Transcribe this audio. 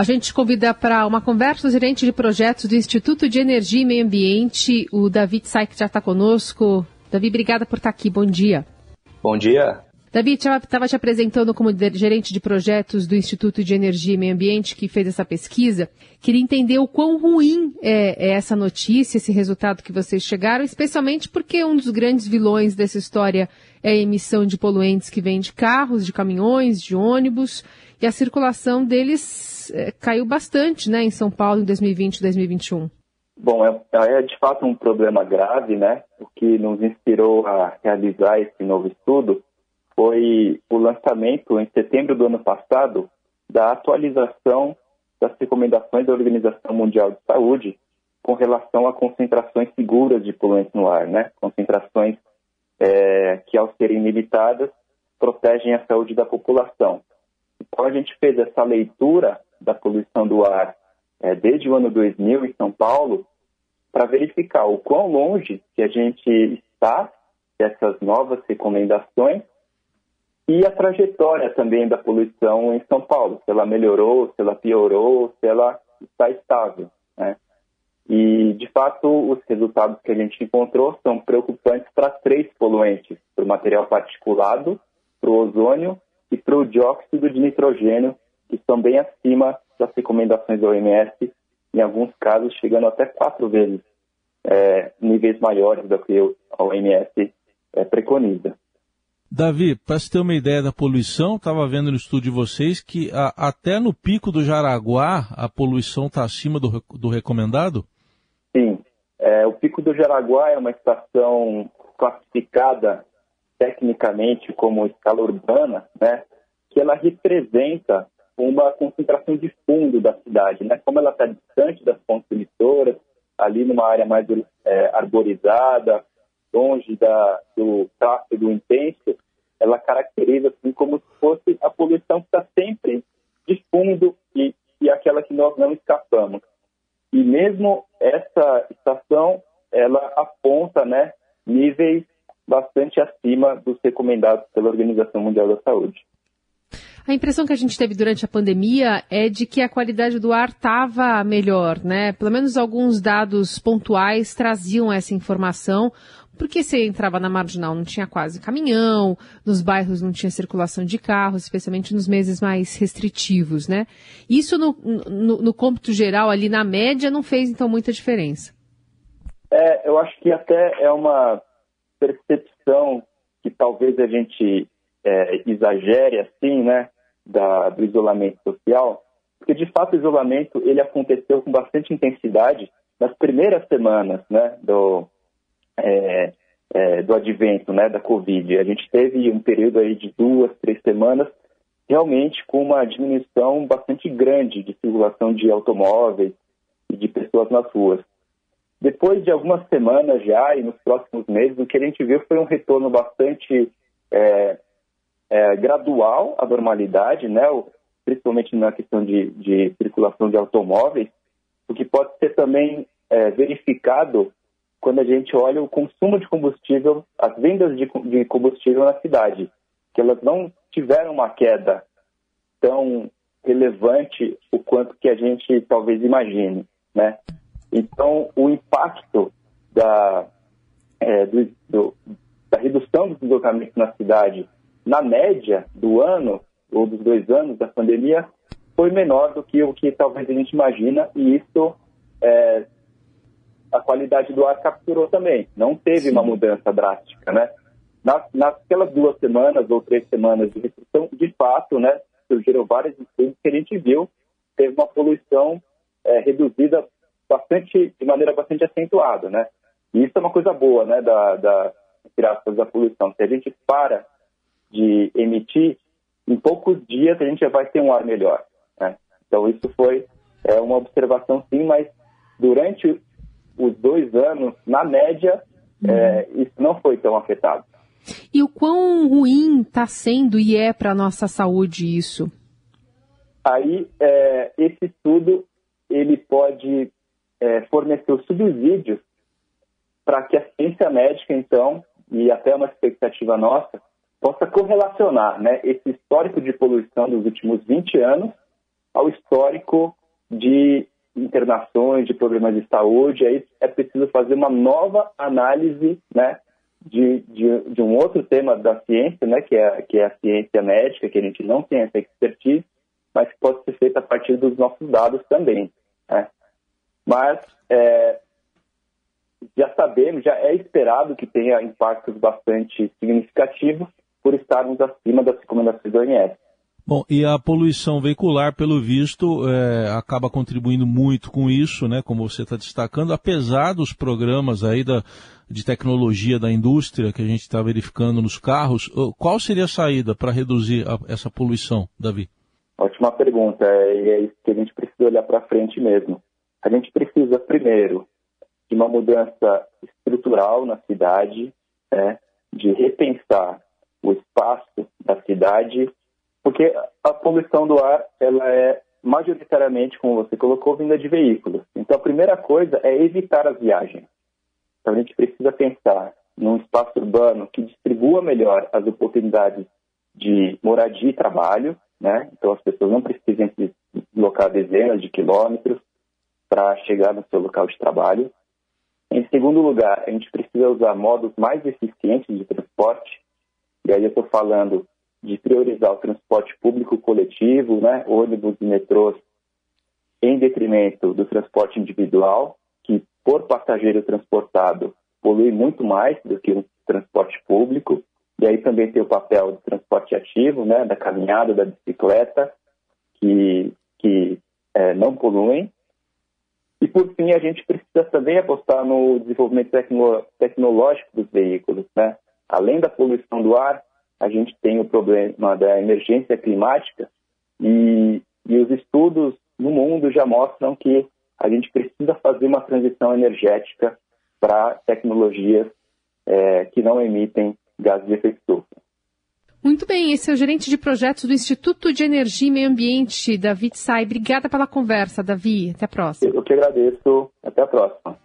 A gente convida para uma conversa o gerente de projetos do Instituto de Energia e Meio Ambiente, o David Saik, já está conosco. Davi, obrigada por estar aqui. Bom dia. Bom dia. Davi, estava te apresentando como gerente de projetos do Instituto de Energia e Meio Ambiente que fez essa pesquisa. Queria entender o quão ruim é, é, essa notícia, esse resultado que vocês chegaram, especialmente porque um dos grandes vilões dessa história é a emissão de poluentes que vem de carros, de caminhões, de ônibus, e a circulação deles é, caiu bastante né, em São Paulo em 2020 e 2021. Bom, é, é de fato um problema grave, né? O que nos inspirou a realizar esse novo estudo foi o lançamento, em setembro do ano passado, da atualização das recomendações da Organização Mundial de Saúde com relação a concentrações seguras de poluentes no ar, né? Concentrações é, que, ao serem limitadas, protegem a saúde da população. Então, a gente fez essa leitura da poluição do ar é, desde o ano 2000 em São Paulo para verificar o quão longe que a gente está dessas novas recomendações e a trajetória também da poluição em São Paulo, se ela melhorou, se ela piorou, se ela está estável. Né? E, de fato, os resultados que a gente encontrou são preocupantes para três poluentes: para o material particulado, para o ozônio e para o dióxido de nitrogênio, que estão bem acima das recomendações da OMS, em alguns casos chegando até quatro vezes é, níveis maiores do que a OMS é, preconiza. Davi, para você ter uma ideia da poluição, estava vendo no estudo de vocês que a, até no pico do Jaraguá a poluição está acima do, do, recomendado? Sim. É, o pico do Jaraguá é uma estação classificada tecnicamente como escala urbana, né, que ela representa uma concentração de fundo da cidade, né, como ela está distante das fontes emissoras, ali numa área mais é, arborizada, longe da, do tráfego intenso, ela caracteriza assim como se fosse a poluição que está sempre de fundo e, e aquela que nós não escapamos. E mesmo essa estação, ela aponta né, níveis bastante acima dos recomendados pela Organização Mundial da Saúde. A impressão que a gente teve durante a pandemia é de que a qualidade do ar estava melhor, né? Pelo menos alguns dados pontuais traziam essa informação, porque você entrava na marginal, não tinha quase caminhão, nos bairros não tinha circulação de carros, especialmente nos meses mais restritivos, né? Isso no, no, no cômputo geral, ali na média, não fez então muita diferença. É, eu acho que até é uma percepção que talvez a gente é, exagere assim, né, da, do isolamento social, porque de fato o isolamento ele aconteceu com bastante intensidade nas primeiras semanas, né, do, é, é, do advento, né, da Covid. A gente teve um período aí de duas, três semanas realmente com uma diminuição bastante grande de circulação de automóveis e de pessoas nas ruas. Depois de algumas semanas já e nos próximos meses, o que a gente viu foi um retorno bastante é, é, gradual à normalidade, né? principalmente na questão de, de, circulação de automóveis, o que pode ser também é, verificado quando a gente olha o consumo de combustível, as vendas de, de combustível na cidade, que elas não tiveram uma queda tão relevante o quanto que a gente talvez imagine, né? Então, o impacto da, é, do, do, da redução dos deslocamentos na cidade na média do ano, ou dos dois anos da pandemia, foi menor do que o que talvez a gente imagina, e isso é, a qualidade do ar capturou também. Não teve Sim. uma mudança drástica, né? Nas, naquelas duas semanas ou três semanas de restrição, de fato, né, surgiram vários estudos que a gente viu, teve uma poluição é, reduzida bastante, de maneira bastante acentuada, né? E isso é uma coisa boa, né, da, da, da poluição. Se a gente para de emitir, em poucos dias a gente já vai ter um ar melhor. Né? Então, isso foi é, uma observação, sim, mas durante os dois anos, na média, uhum. é, isso não foi tão afetado. E o quão ruim está sendo e é para a nossa saúde isso? Aí, é, esse estudo ele pode é, fornecer os subsídios para que a ciência médica, então, e até uma expectativa nossa, possa correlacionar né, esse histórico de poluição dos últimos 20 anos ao histórico de internações, de problemas de saúde, aí é preciso fazer uma nova análise, né, de, de, de, um outro tema da ciência, né, que é, que é a ciência médica, que a gente não tem essa expertise, mas que pode ser feita a partir dos nossos dados também. Né? Mas é, já sabemos, já é esperado que tenha impactos bastante significativos por estarmos acima das recomendações da OMS. Bom, e a poluição veicular, pelo visto, é, acaba contribuindo muito com isso, né, como você está destacando, apesar dos programas aí da, de tecnologia da indústria que a gente está verificando nos carros, qual seria a saída para reduzir a, essa poluição, Davi? Ótima pergunta, e é isso que a gente precisa olhar para frente mesmo. A gente precisa, primeiro, de uma mudança estrutural na cidade, né, de repensar o espaço da cidade porque a poluição do ar ela é majoritariamente, como você colocou, vinda de veículos. Então, a primeira coisa é evitar as viagens. Então, a gente precisa pensar num espaço urbano que distribua melhor as oportunidades de moradia e trabalho, né? Então, as pessoas não precisem se deslocar dezenas de quilômetros para chegar no seu local de trabalho. Em segundo lugar, a gente precisa usar modos mais eficientes de transporte. E aí eu estou falando de priorizar o transporte público coletivo, né, ônibus e metrôs, em detrimento do transporte individual, que por passageiro transportado polui muito mais do que o transporte público. E aí também tem o papel do transporte ativo, né, da caminhada, da bicicleta, que, que é, não poluem. E por fim, a gente precisa também apostar no desenvolvimento tecno tecnológico dos veículos, né? Além da poluição do ar, a gente tem o problema da emergência climática e, e os estudos no mundo já mostram que a gente precisa fazer uma transição energética para tecnologias é, que não emitem gases de efeito estufa. Muito bem, esse é o gerente de projetos do Instituto de Energia e Meio Ambiente, David Sai. Obrigada pela conversa, Davi. Até a próxima. Eu que agradeço. Até a próxima.